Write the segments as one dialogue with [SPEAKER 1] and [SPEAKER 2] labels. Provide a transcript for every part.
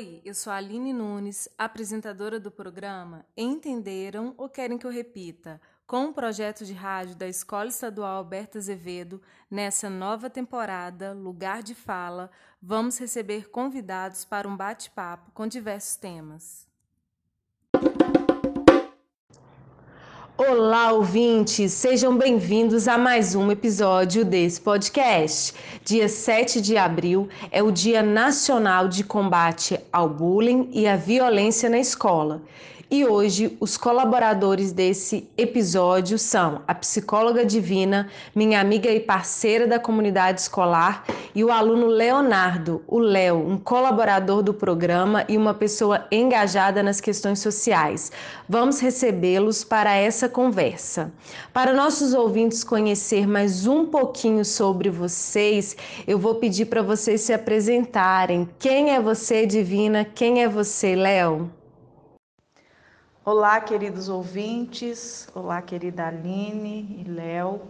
[SPEAKER 1] Oi, eu sou a Aline Nunes, apresentadora do programa Entenderam ou Querem que eu repita? Com o projeto de rádio da Escola Estadual Alberto Azevedo, nessa nova temporada, Lugar de Fala, vamos receber convidados para um bate-papo com diversos temas. Olá, ouvintes! Sejam bem-vindos a mais um episódio desse podcast. Dia 7 de abril é o Dia Nacional de Combate ao Bullying e à Violência na Escola. E hoje os colaboradores desse episódio são a psicóloga Divina, minha amiga e parceira da comunidade escolar, e o aluno Leonardo, o Léo, um colaborador do programa e uma pessoa engajada nas questões sociais. Vamos recebê-los para essa conversa. Para nossos ouvintes conhecer mais um pouquinho sobre vocês, eu vou pedir para vocês se apresentarem. Quem é você, Divina? Quem é você, Léo?
[SPEAKER 2] Olá, queridos ouvintes. Olá, querida Aline e Léo.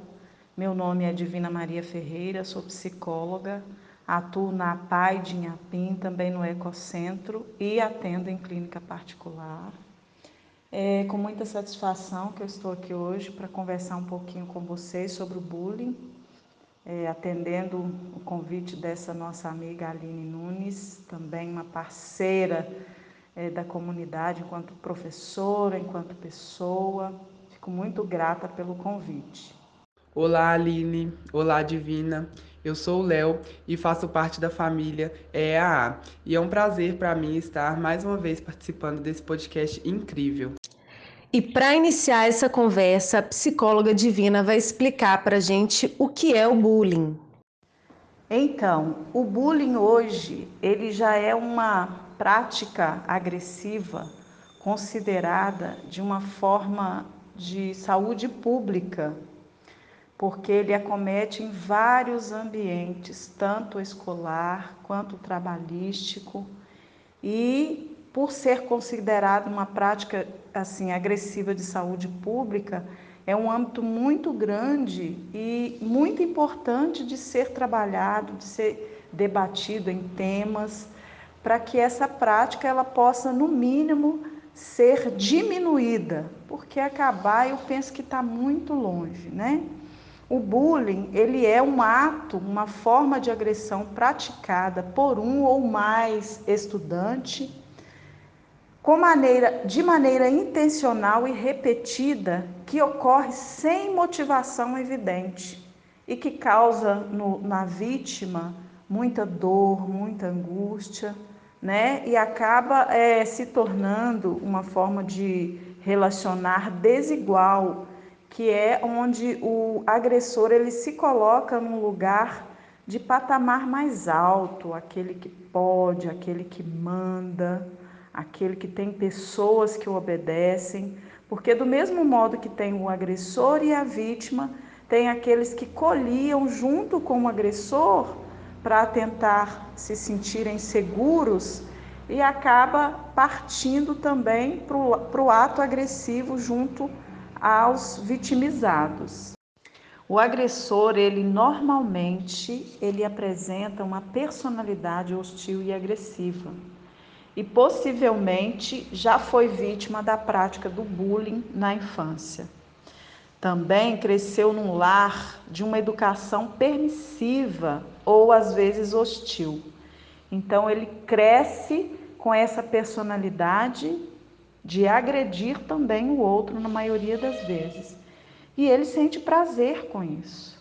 [SPEAKER 2] Meu nome é Divina Maria Ferreira, sou psicóloga, atuo na PAI de Inhapim, também no Ecocentro e atendo em clínica particular. É com muita satisfação que eu estou aqui hoje para conversar um pouquinho com vocês sobre o bullying, é, atendendo o convite dessa nossa amiga Aline Nunes, também uma parceira é, da comunidade, enquanto professora, enquanto pessoa. Fico muito grata pelo convite.
[SPEAKER 3] Olá, Aline. Olá, Divina. Eu sou o Léo e faço parte da família EAA. E é um prazer para mim estar mais uma vez participando desse podcast incrível.
[SPEAKER 1] E para iniciar essa conversa, a psicóloga Divina vai explicar para a gente o que é o bullying.
[SPEAKER 2] Então, o bullying hoje, ele já é uma prática agressiva considerada de uma forma de saúde pública, porque ele acomete em vários ambientes, tanto escolar quanto trabalhístico, e por ser considerado uma prática assim agressiva de saúde pública, é um âmbito muito grande e muito importante de ser trabalhado, de ser debatido em temas para que essa prática ela possa, no mínimo, ser diminuída, porque acabar eu penso que está muito longe, né? O bullying ele é um ato, uma forma de agressão praticada por um ou mais estudante, com maneira, de maneira intencional e repetida, que ocorre sem motivação evidente e que causa no, na vítima muita dor, muita angústia né? E acaba é, se tornando uma forma de relacionar desigual, que é onde o agressor ele se coloca num lugar de patamar mais alto, aquele que pode, aquele que manda, aquele que tem pessoas que o obedecem, porque do mesmo modo que tem o agressor e a vítima, tem aqueles que colhiam junto com o agressor para tentar se sentirem seguros e acaba partindo também para o ato agressivo junto aos vitimizados. O agressor, ele normalmente, ele apresenta uma personalidade hostil e agressiva. E possivelmente já foi vítima da prática do bullying na infância. Também cresceu num lar de uma educação permissiva ou às vezes hostil. Então ele cresce com essa personalidade de agredir também o outro na maioria das vezes. E ele sente prazer com isso.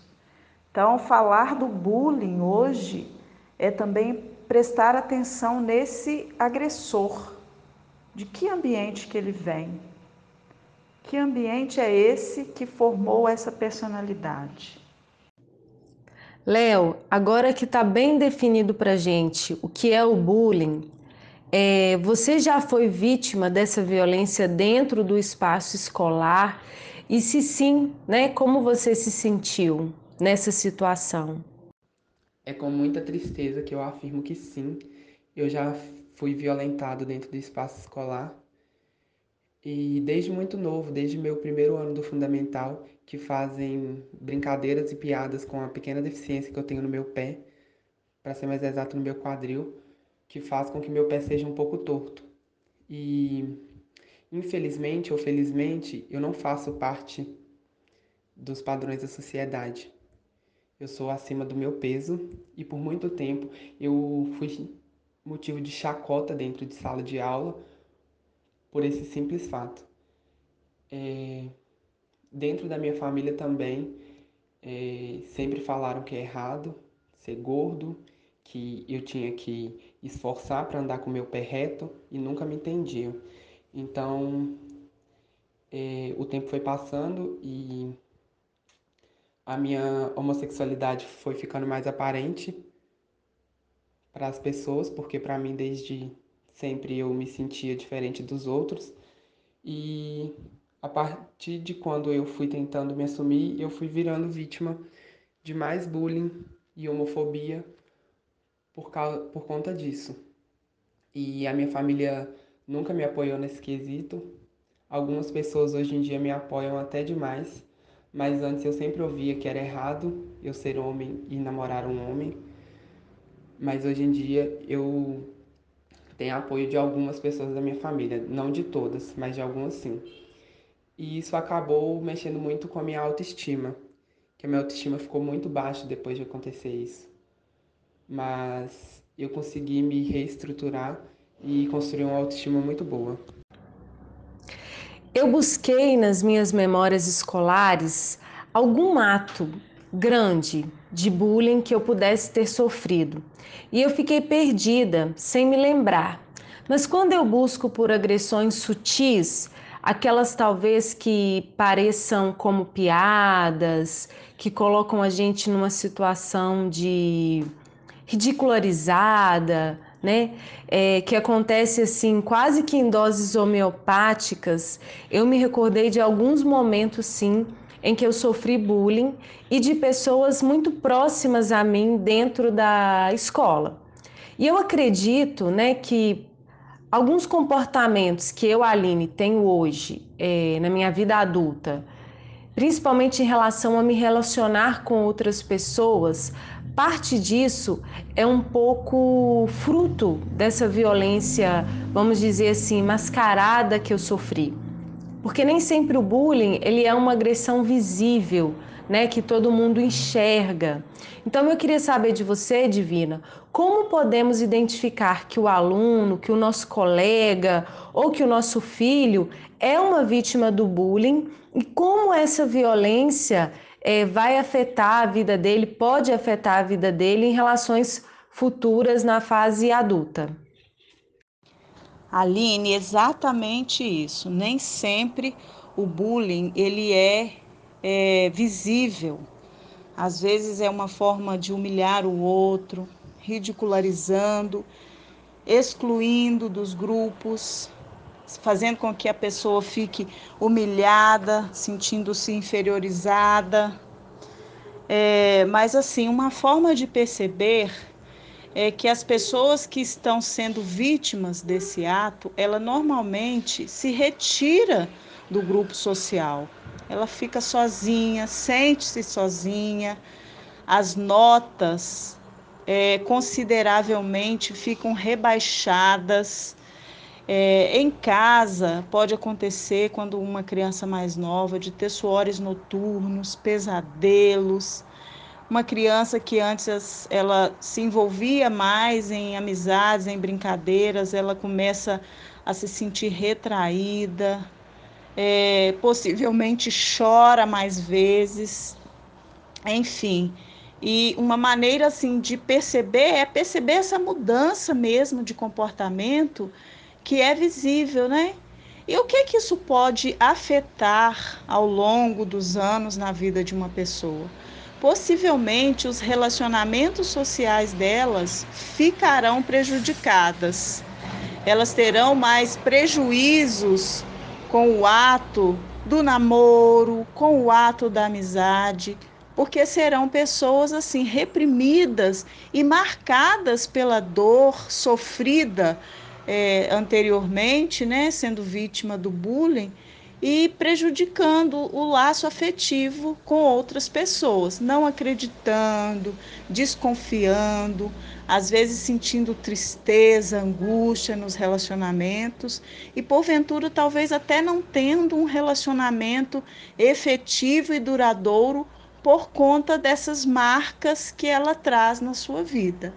[SPEAKER 2] Então, falar do bullying hoje é também prestar atenção nesse agressor. De que ambiente que ele vem? Que ambiente é esse que formou essa personalidade?
[SPEAKER 1] Léo, agora que está bem definido para gente o que é o bullying, é, você já foi vítima dessa violência dentro do espaço escolar? E se sim, né, como você se sentiu nessa situação?
[SPEAKER 3] É com muita tristeza que eu afirmo que sim, eu já fui violentado dentro do espaço escolar e desde muito novo, desde meu primeiro ano do fundamental, que fazem brincadeiras e piadas com a pequena deficiência que eu tenho no meu pé, para ser mais exato, no meu quadril, que faz com que meu pé seja um pouco torto. E infelizmente ou felizmente, eu não faço parte dos padrões da sociedade. Eu sou acima do meu peso e por muito tempo eu fui motivo de chacota dentro de sala de aula por esse simples fato. É, dentro da minha família também é, sempre falaram que é errado ser gordo, que eu tinha que esforçar para andar com meu pé reto e nunca me entendiam. Então é, o tempo foi passando e a minha homossexualidade foi ficando mais aparente para as pessoas, porque para mim desde sempre eu me sentia diferente dos outros. E a partir de quando eu fui tentando me assumir, eu fui virando vítima de mais bullying e homofobia por, causa, por conta disso. E a minha família nunca me apoiou nesse quesito. Algumas pessoas hoje em dia me apoiam até demais, mas antes eu sempre ouvia que era errado eu ser homem e namorar um homem. Mas hoje em dia eu tenho apoio de algumas pessoas da minha família, não de todas, mas de algumas sim. E isso acabou mexendo muito com a minha autoestima, que a minha autoestima ficou muito baixa depois de acontecer isso. Mas eu consegui me reestruturar e construir uma autoestima muito boa.
[SPEAKER 1] Eu busquei nas minhas memórias escolares algum ato grande de bullying que eu pudesse ter sofrido. E eu fiquei perdida, sem me lembrar. Mas quando eu busco por agressões sutis, aquelas talvez que pareçam como piadas, que colocam a gente numa situação de ridicularizada, né? É, que acontece assim, quase que em doses homeopáticas. Eu me recordei de alguns momentos, sim, em que eu sofri bullying e de pessoas muito próximas a mim dentro da escola. E eu acredito, né, que alguns comportamentos que eu, Aline, tenho hoje é, na minha vida adulta, principalmente em relação a me relacionar com outras pessoas, parte disso é um pouco fruto dessa violência, vamos dizer assim, mascarada que eu sofri. Porque nem sempre o bullying ele é uma agressão visível, né, que todo mundo enxerga. Então eu queria saber de você, Divina, como podemos identificar que o aluno, que o nosso colega ou que o nosso filho é uma vítima do bullying e como essa violência é, vai afetar a vida dele, pode afetar a vida dele em relações futuras na fase adulta.
[SPEAKER 2] Aline, exatamente isso. Nem sempre o bullying ele é é, visível. Às vezes é uma forma de humilhar o outro, ridicularizando, excluindo dos grupos, fazendo com que a pessoa fique humilhada, sentindo-se inferiorizada. É, mas assim, uma forma de perceber é que as pessoas que estão sendo vítimas desse ato, ela normalmente se retira do grupo social ela fica sozinha, sente-se sozinha, as notas é, consideravelmente ficam rebaixadas. É, em casa pode acontecer quando uma criança mais nova de ter suores noturnos, pesadelos, uma criança que antes ela se envolvia mais em amizades, em brincadeiras, ela começa a se sentir retraída, é, possivelmente chora mais vezes, enfim. E uma maneira assim de perceber é perceber essa mudança mesmo de comportamento que é visível, né? E o que que isso pode afetar ao longo dos anos na vida de uma pessoa? Possivelmente os relacionamentos sociais delas ficarão prejudicadas. Elas terão mais prejuízos com o ato do namoro, com o ato da amizade, porque serão pessoas assim reprimidas e marcadas pela dor sofrida é, anteriormente, né, sendo vítima do bullying, e prejudicando o laço afetivo com outras pessoas, não acreditando, desconfiando, às vezes sentindo tristeza, angústia nos relacionamentos e, porventura, talvez até não tendo um relacionamento efetivo e duradouro por conta dessas marcas que ela traz na sua vida.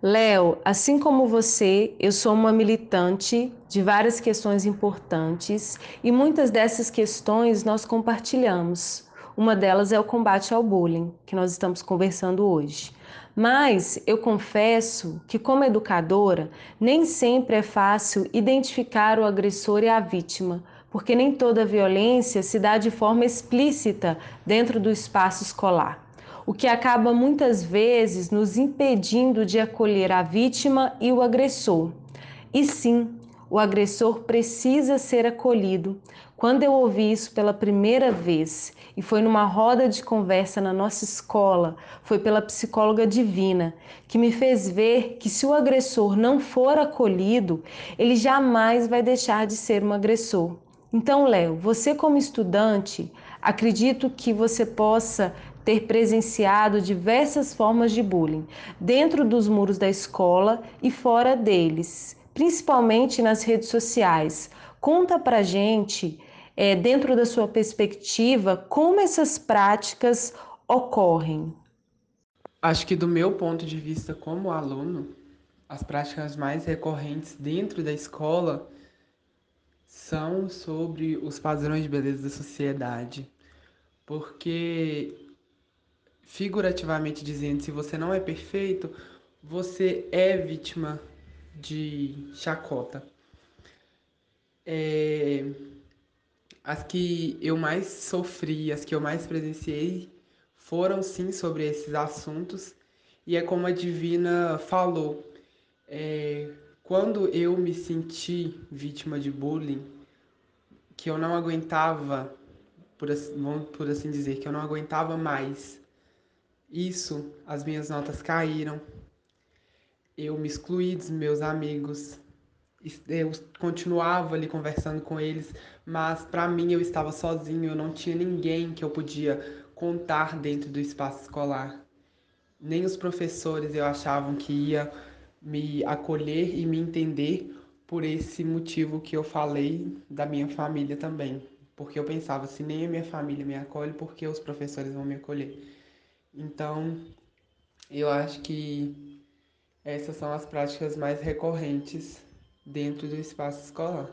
[SPEAKER 1] Léo, assim como você, eu sou uma militante de várias questões importantes e muitas dessas questões nós compartilhamos. Uma delas é o combate ao bullying, que nós estamos conversando hoje. Mas eu confesso que, como educadora, nem sempre é fácil identificar o agressor e a vítima, porque nem toda violência se dá de forma explícita dentro do espaço escolar o que acaba muitas vezes nos impedindo de acolher a vítima e o agressor. E sim, o agressor precisa ser acolhido. Quando eu ouvi isso pela primeira vez, e foi numa roda de conversa na nossa escola, foi pela psicóloga divina, que me fez ver que se o agressor não for acolhido, ele jamais vai deixar de ser um agressor. Então, Léo, você como estudante, acredito que você possa ter presenciado diversas formas de bullying dentro dos muros da escola e fora deles, principalmente nas redes sociais. Conta pra gente, é, dentro da sua perspectiva, como essas práticas ocorrem.
[SPEAKER 3] Acho que do meu ponto de vista como aluno, as práticas mais recorrentes dentro da escola são sobre os padrões de beleza da sociedade. Porque figurativamente dizendo, se você não é perfeito, você é vítima de chacota. É... As que eu mais sofri, as que eu mais presenciei, foram sim sobre esses assuntos. E é como a Divina falou, é... quando eu me senti vítima de bullying, que eu não aguentava, por assim, por assim dizer, que eu não aguentava mais isso, as minhas notas caíram. Eu me excluí dos meus amigos. Eu continuava ali conversando com eles, mas para mim eu estava sozinho, eu não tinha ninguém que eu podia contar dentro do espaço escolar. Nem os professores eu achavam que ia me acolher e me entender por esse motivo que eu falei da minha família também. Porque eu pensava, se nem a minha família me acolhe, por que os professores vão me acolher? Então, eu acho que essas são as práticas mais recorrentes dentro do espaço escolar.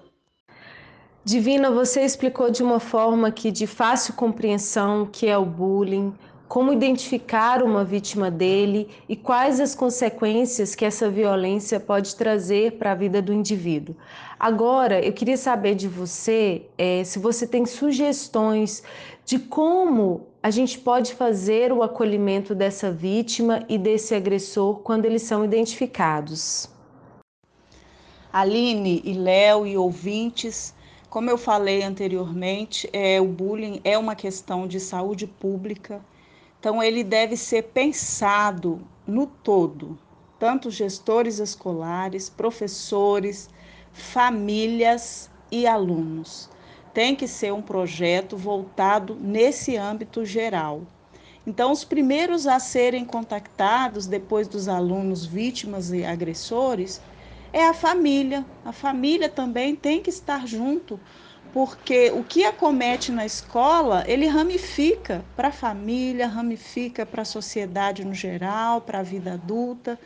[SPEAKER 1] Divina, você explicou de uma forma que de fácil compreensão o que é o bullying, como identificar uma vítima dele e quais as consequências que essa violência pode trazer para a vida do indivíduo. Agora, eu queria saber de você é, se você tem sugestões de como a gente pode fazer o acolhimento dessa vítima e desse agressor quando eles são identificados.
[SPEAKER 2] Aline e Léo e ouvintes, como eu falei anteriormente, é, o bullying é uma questão de saúde pública, então ele deve ser pensado no todo, tanto gestores escolares, professores, famílias e alunos tem que ser um projeto voltado nesse âmbito geral. Então, os primeiros a serem contactados depois dos alunos vítimas e agressores é a família. A família também tem que estar junto, porque o que acomete na escola, ele ramifica para a família, ramifica para a sociedade no geral, para a vida adulta.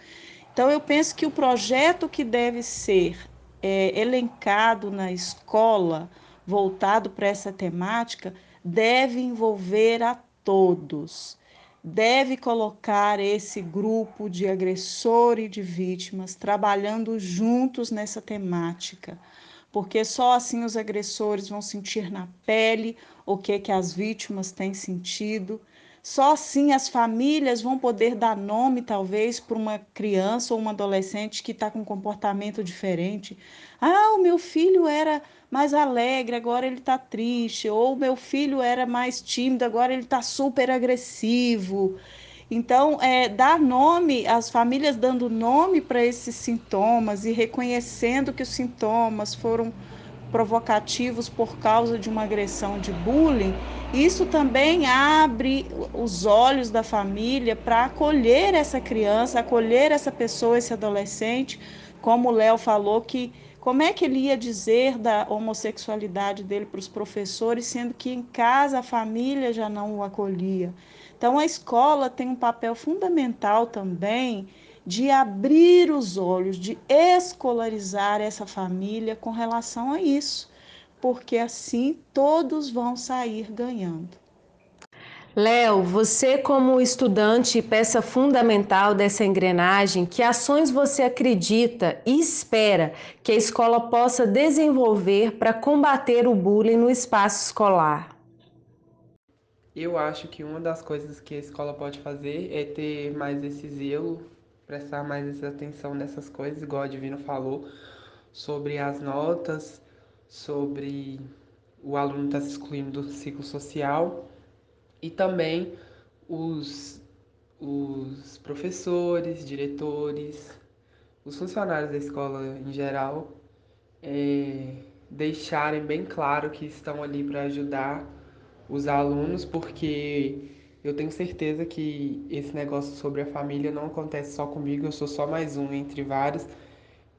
[SPEAKER 2] Então, eu penso que o projeto que deve ser é, elencado na escola, voltado para essa temática deve envolver a todos, deve colocar esse grupo de agressor e de vítimas trabalhando juntos nessa temática, porque só assim os agressores vão sentir na pele o que que as vítimas têm sentido. Só assim as famílias vão poder dar nome, talvez, para uma criança ou uma adolescente que está com um comportamento diferente. Ah, o meu filho era mais alegre, agora ele está triste, ou meu filho era mais tímido, agora ele está super agressivo. Então, é, dar nome, as famílias dando nome para esses sintomas e reconhecendo que os sintomas foram provocativos por causa de uma agressão de bullying, isso também abre os olhos da família para acolher essa criança, acolher essa pessoa, esse adolescente, como o Léo falou que como é que ele ia dizer da homossexualidade dele para os professores, sendo que em casa a família já não o acolhia? Então, a escola tem um papel fundamental também de abrir os olhos, de escolarizar essa família com relação a isso, porque assim todos vão sair ganhando.
[SPEAKER 1] Léo, você como estudante e peça fundamental dessa engrenagem, que ações você acredita e espera que a escola possa desenvolver para combater o bullying no espaço escolar?
[SPEAKER 3] Eu acho que uma das coisas que a escola pode fazer é ter mais esse zelo, prestar mais atenção nessas coisas, igual a Divino falou, sobre as notas, sobre o aluno estar tá se excluindo do ciclo social e também os, os professores, diretores, os funcionários da escola em geral é, deixarem bem claro que estão ali para ajudar os alunos, porque eu tenho certeza que esse negócio sobre a família não acontece só comigo, eu sou só mais um entre vários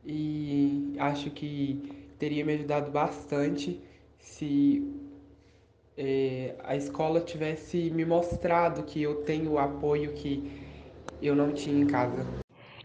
[SPEAKER 3] e acho que teria me ajudado bastante se é, a escola tivesse me mostrado que eu tenho o apoio que eu não tinha em casa.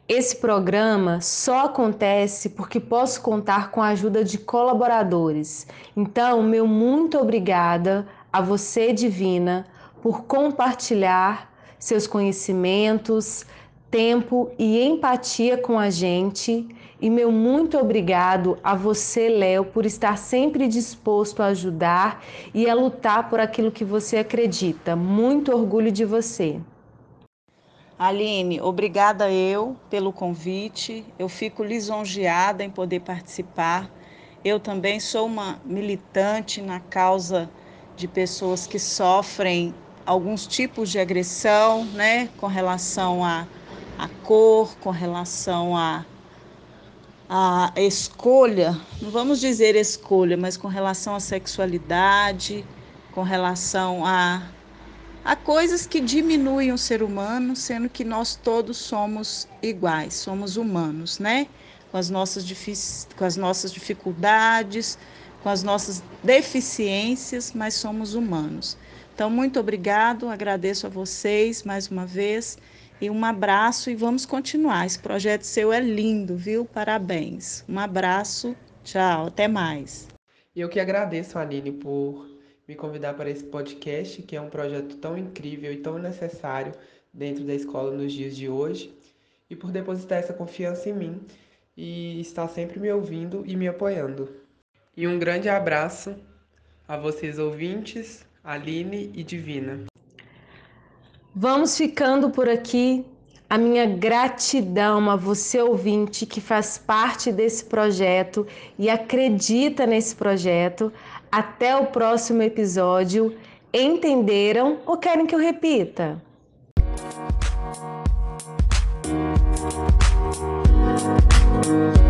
[SPEAKER 1] Esse programa só acontece porque posso contar com a ajuda de colaboradores. Então, meu muito obrigada a você, Divina, por compartilhar seus conhecimentos, tempo e empatia com a gente e meu muito obrigado a você, Léo, por estar sempre disposto a ajudar e a lutar por aquilo que você acredita. Muito orgulho de você.
[SPEAKER 2] Aline, obrigada eu pelo convite. Eu fico lisonjeada em poder participar. Eu também sou uma militante na causa de pessoas que sofrem alguns tipos de agressão, né, com relação à a, a cor, com relação a a escolha, não vamos dizer escolha, mas com relação à sexualidade, com relação a, a coisas que diminuem o ser humano, sendo que nós todos somos iguais, somos humanos, né? Com as nossas, com as nossas dificuldades, com as nossas deficiências, mas somos humanos. Então, muito obrigado, agradeço a vocês mais uma vez e um abraço e vamos continuar. Esse projeto seu é lindo, viu? Parabéns. Um abraço, tchau, até mais.
[SPEAKER 3] Eu que agradeço, Aline, por me convidar para esse podcast, que é um projeto tão incrível e tão necessário dentro da escola nos dias de hoje, e por depositar essa confiança em mim e estar sempre me ouvindo e me apoiando. E um grande abraço a vocês ouvintes, Aline e Divina.
[SPEAKER 1] Vamos ficando por aqui. A minha gratidão a você, ouvinte, que faz parte desse projeto e acredita nesse projeto. Até o próximo episódio. Entenderam ou querem que eu repita? Música